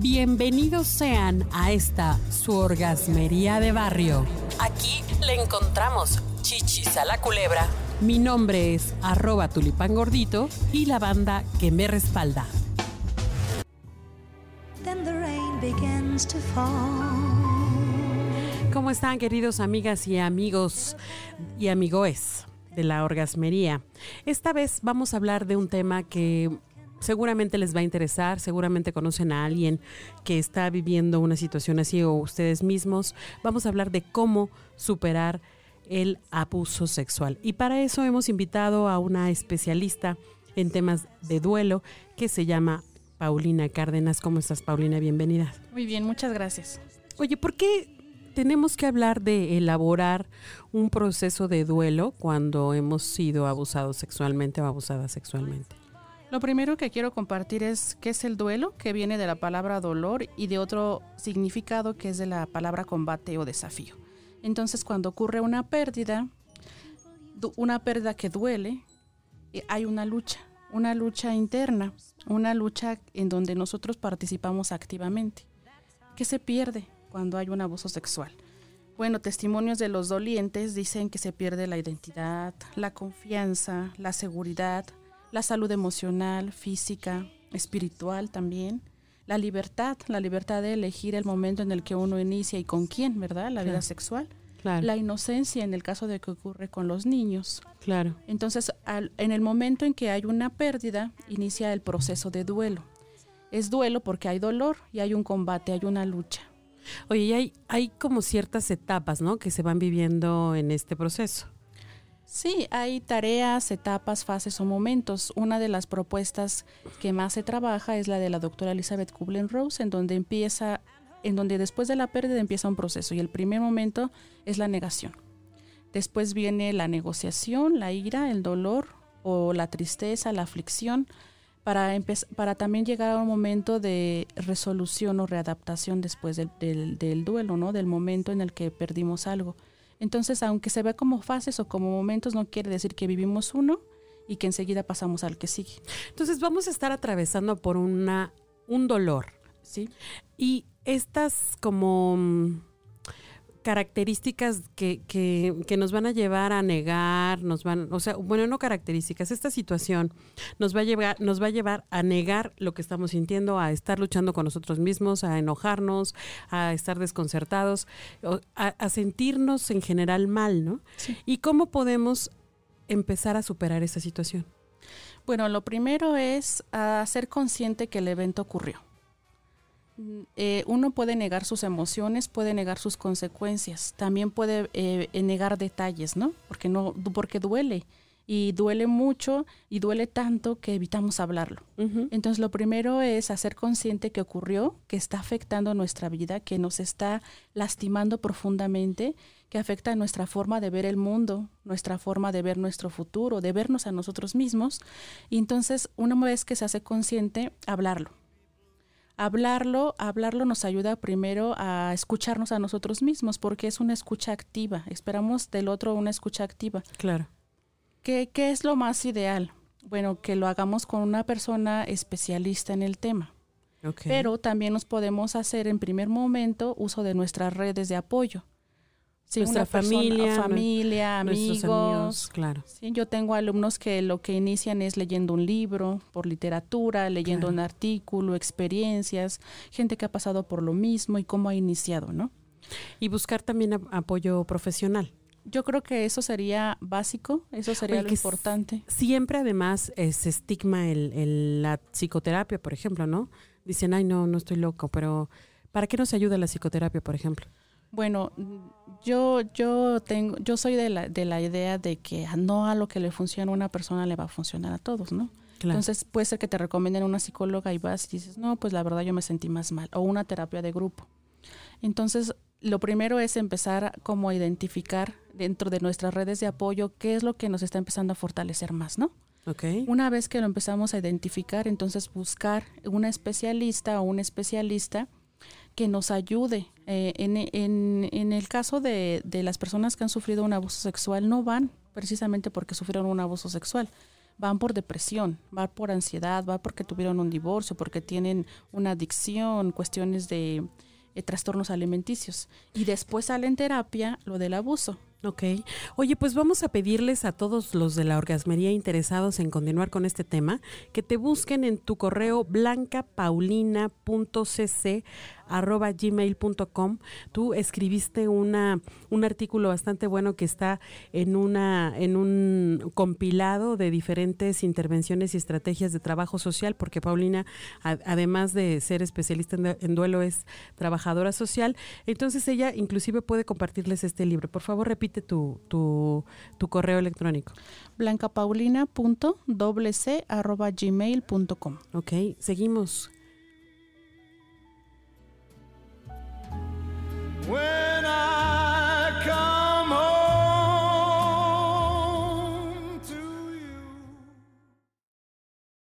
Bienvenidos sean a esta su orgasmería de barrio. Aquí le encontramos chichis a la culebra. Mi nombre es arroba tulipán gordito y la banda que me respalda. ¿Cómo están queridos amigas y amigos y amigoes de la orgasmería? Esta vez vamos a hablar de un tema que seguramente les va a interesar, seguramente conocen a alguien que está viviendo una situación así o ustedes mismos. Vamos a hablar de cómo superar el abuso sexual. Y para eso hemos invitado a una especialista en temas de duelo que se llama Paulina Cárdenas. ¿Cómo estás, Paulina? Bienvenida. Muy bien, muchas gracias. Oye, ¿por qué tenemos que hablar de elaborar un proceso de duelo cuando hemos sido abusados sexualmente o abusadas sexualmente? Lo primero que quiero compartir es qué es el duelo, que viene de la palabra dolor y de otro significado que es de la palabra combate o desafío. Entonces, cuando ocurre una pérdida, una pérdida que duele, eh, hay una lucha, una lucha interna, una lucha en donde nosotros participamos activamente. ¿Qué se pierde cuando hay un abuso sexual? Bueno, testimonios de los dolientes dicen que se pierde la identidad, la confianza, la seguridad, la salud emocional, física, espiritual también, la libertad, la libertad de elegir el momento en el que uno inicia y con quién, ¿verdad? La vida sexual. La inocencia en el caso de que ocurre con los niños. Claro. Entonces, en el momento en que hay una pérdida, inicia el proceso de duelo. Es duelo porque hay dolor y hay un combate, hay una lucha. Oye, y hay, hay como ciertas etapas, ¿no? Que se van viviendo en este proceso. Sí, hay tareas, etapas, fases o momentos. Una de las propuestas que más se trabaja es la de la doctora Elizabeth Kubler-Rose, en donde empieza, en donde después de la pérdida empieza un proceso y el primer momento es la negación. Después viene la negociación, la ira, el dolor o la tristeza, la aflicción, para, para también llegar a un momento de resolución o readaptación después del, del, del duelo, ¿no? Del momento en el que perdimos algo. Entonces, aunque se vea como fases o como momentos, no quiere decir que vivimos uno y que enseguida pasamos al que sigue. Entonces, vamos a estar atravesando por una un dolor, ¿sí? Y estas como mm, características que, que, nos van a llevar a negar, nos van, o sea, bueno, no características, esta situación nos va a llevar, nos va a llevar a negar lo que estamos sintiendo, a estar luchando con nosotros mismos, a enojarnos, a estar desconcertados, a, sentirnos en general mal, ¿no? ¿Y cómo podemos empezar a superar esa situación? Bueno, lo primero es ser consciente que el evento ocurrió. Eh, uno puede negar sus emociones, puede negar sus consecuencias, también puede eh, negar detalles, ¿no? Porque no, porque duele y duele mucho y duele tanto que evitamos hablarlo. Entonces lo primero es hacer consciente que ocurrió, que está afectando nuestra vida, que nos está lastimando profundamente, que afecta nuestra forma de ver el mundo, nuestra forma de ver nuestro futuro, de vernos a nosotros mismos. Y entonces una vez que se hace consciente, hablarlo hablarlo, hablarlo nos ayuda primero a escucharnos a nosotros mismos, porque es una escucha activa. Esperamos del otro una escucha activa. Claro. ¿Qué, qué es lo más ideal? Bueno, que lo hagamos con una persona especialista en el tema. Pero también nos podemos hacer en primer momento uso de nuestras redes de apoyo. Sí, Nuestra familia, familia, amigos. claro. Sí, yo tengo alumnos que lo que inician es leyendo un libro, por literatura, leyendo un artículo, experiencias, gente que ha pasado por lo mismo y cómo ha iniciado, ¿no? Y buscar también apoyo profesional. Yo creo que eso sería básico, eso sería lo importante. Siempre además se estigma el, la psicoterapia, por ejemplo, ¿no? Dicen, ay, no, no estoy loco, pero ¿para qué nos ayuda la psicoterapia, por ejemplo? Bueno, yo, yo tengo, yo soy de la, de la idea de que no a lo que le funciona a una persona le va a funcionar a todos, ¿no? Entonces puede ser que te recomienden una psicóloga y vas y dices, no, pues la verdad yo me sentí más mal, o una terapia de grupo. Entonces, lo primero es empezar como a identificar dentro de nuestras redes de apoyo qué es lo que nos está empezando a fortalecer más, ¿no? Okay. Una vez que lo empezamos a identificar, entonces buscar una especialista o un especialista que nos ayude. Eh, en, en, en, el caso de, de, las personas que han sufrido un abuso sexual, no van precisamente porque sufrieron un abuso sexual. van por depresión, van por ansiedad, van porque tuvieron un divorcio, porque tienen una adicción, cuestiones de eh, trastornos alimenticios. Y después sale en terapia lo del abuso. Ok. Oye, pues vamos a pedirles a todos los de la orgasmería interesados en continuar con este tema que te busquen en tu correo blancapaulina.cc arroba gmail.com. Tú escribiste una, un artículo bastante bueno que está en, una, en un compilado de diferentes intervenciones y estrategias de trabajo social, porque Paulina, además de ser especialista en, duelo, es trabajadora social. Entonces ella inclusive puede compartirles este libro. Por favor, repite tu, tu, tu correo electrónico. blancapaulina.wc.gmail.com Ok, seguimos.